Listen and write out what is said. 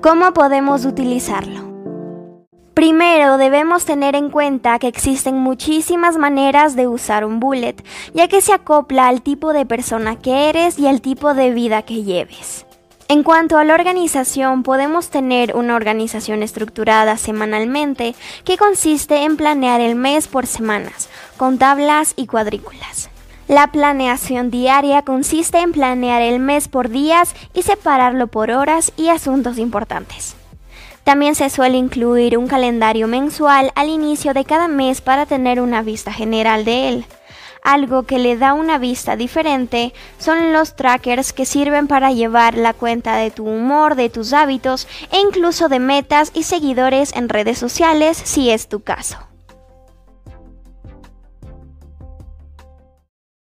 ¿Cómo podemos utilizarlo? Primero debemos tener en cuenta que existen muchísimas maneras de usar un bullet, ya que se acopla al tipo de persona que eres y al tipo de vida que lleves. En cuanto a la organización, podemos tener una organización estructurada semanalmente que consiste en planear el mes por semanas, con tablas y cuadrículas. La planeación diaria consiste en planear el mes por días y separarlo por horas y asuntos importantes. También se suele incluir un calendario mensual al inicio de cada mes para tener una vista general de él. Algo que le da una vista diferente son los trackers que sirven para llevar la cuenta de tu humor, de tus hábitos e incluso de metas y seguidores en redes sociales si es tu caso.